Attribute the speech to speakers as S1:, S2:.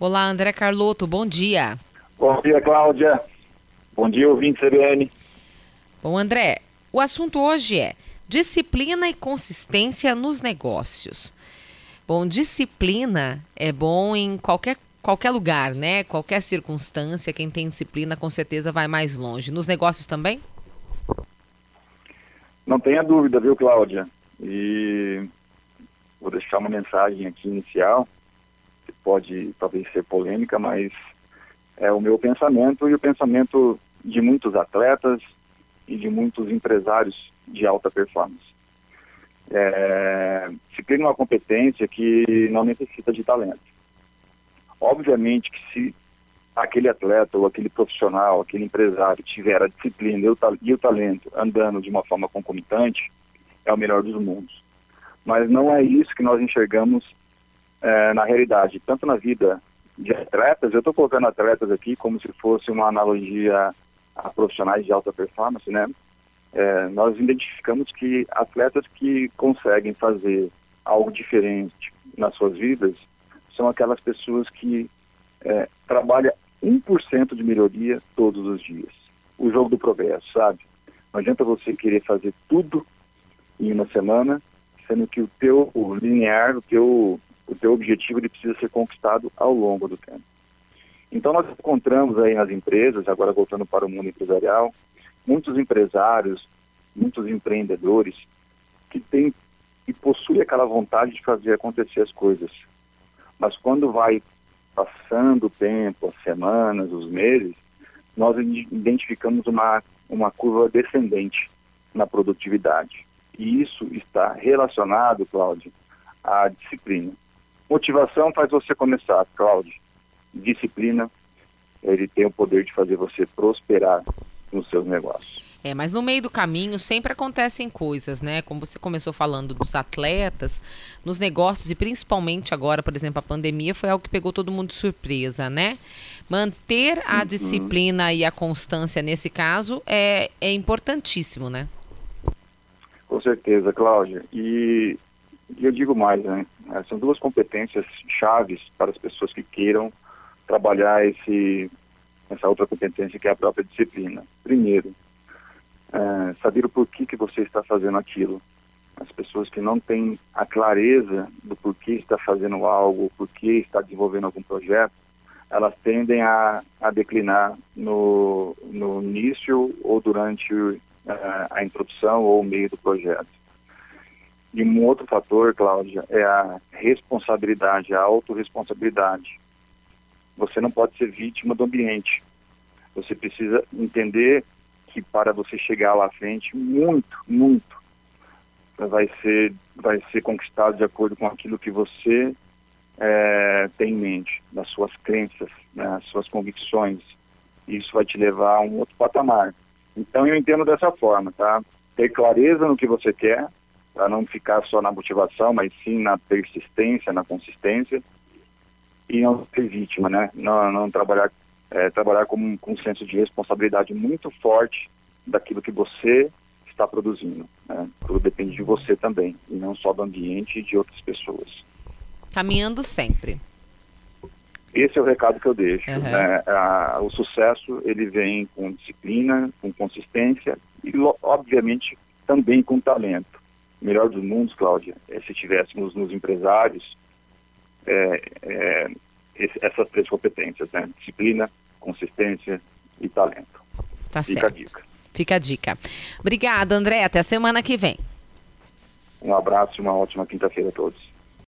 S1: Olá, André Carlotto, bom dia.
S2: Bom dia, Cláudia. Bom dia, ouvinte CBN.
S1: Bom, André, o assunto hoje é disciplina e consistência nos negócios. Bom, disciplina é bom em qualquer, qualquer lugar, né? Qualquer circunstância. Quem tem disciplina com certeza vai mais longe. Nos negócios também?
S2: Não tenha dúvida, viu, Cláudia? E vou deixar uma mensagem aqui inicial pode talvez ser polêmica, mas é o meu pensamento e o pensamento de muitos atletas e de muitos empresários de alta performance. É, disciplina é uma competência que não necessita de talento. Obviamente que se aquele atleta ou aquele profissional, aquele empresário tiver a disciplina e o talento andando de uma forma concomitante, é o melhor dos mundos. Mas não é isso que nós enxergamos é, na realidade, tanto na vida de atletas, eu estou colocando atletas aqui como se fosse uma analogia a profissionais de alta performance, né? É, nós identificamos que atletas que conseguem fazer algo diferente nas suas vidas são aquelas pessoas que é, trabalham 1% de melhoria todos os dias. O jogo do progresso, sabe? Não adianta você querer fazer tudo em uma semana, sendo que o teu o linear, o teu teu objetivo ele precisa ser conquistado ao longo do tempo. Então nós encontramos aí nas empresas, agora voltando para o mundo empresarial, muitos empresários, muitos empreendedores que têm e possuem aquela vontade de fazer acontecer as coisas. Mas quando vai passando o tempo, as semanas, os meses, nós identificamos uma, uma curva descendente na produtividade. E isso está relacionado, Cláudio, à disciplina. Motivação faz você começar, Cláudio. Disciplina, ele tem o poder de fazer você prosperar nos seus negócios.
S1: É, mas no meio do caminho sempre acontecem coisas, né? Como você começou falando dos atletas, nos negócios e principalmente agora, por exemplo, a pandemia foi algo que pegou todo mundo de surpresa, né? Manter a uhum. disciplina e a constância nesse caso é, é importantíssimo, né?
S2: Com certeza, Cláudia. E e eu digo mais, né? É, são duas competências chaves para as pessoas que queiram trabalhar esse, essa outra competência que é a própria disciplina. Primeiro, é, saber o porquê que você está fazendo aquilo. As pessoas que não têm a clareza do porquê está fazendo algo, porquê está desenvolvendo algum projeto, elas tendem a, a declinar no, no início ou durante uh, a introdução ou o meio do projeto. E um outro fator, Cláudia, é a responsabilidade, a autorresponsabilidade. Você não pode ser vítima do ambiente. Você precisa entender que para você chegar lá à frente, muito, muito vai ser, vai ser conquistado de acordo com aquilo que você é, tem em mente, das suas crenças, né, suas convicções. Isso vai te levar a um outro patamar. Então eu entendo dessa forma, tá? Ter clareza no que você quer, para não ficar só na motivação, mas sim na persistência, na consistência e não ser vítima, né? Não, não trabalhar é, trabalhar com, com um senso de responsabilidade muito forte daquilo que você está produzindo. Né? Tudo depende de você também, e não só do ambiente e de outras pessoas.
S1: Caminhando sempre.
S2: Esse é o recado que eu deixo. Uhum. Né? A, o sucesso ele vem com disciplina, com consistência e, obviamente, também com talento melhor dos mundos, Cláudia, é se tivéssemos nos empresários é, é, esse, essas três competências, né? Disciplina, consistência e talento.
S1: Tá
S2: Fica
S1: certo.
S2: a dica.
S1: Fica a dica. Obrigada, André. Até a semana que vem.
S2: Um abraço e uma ótima quinta-feira a todos.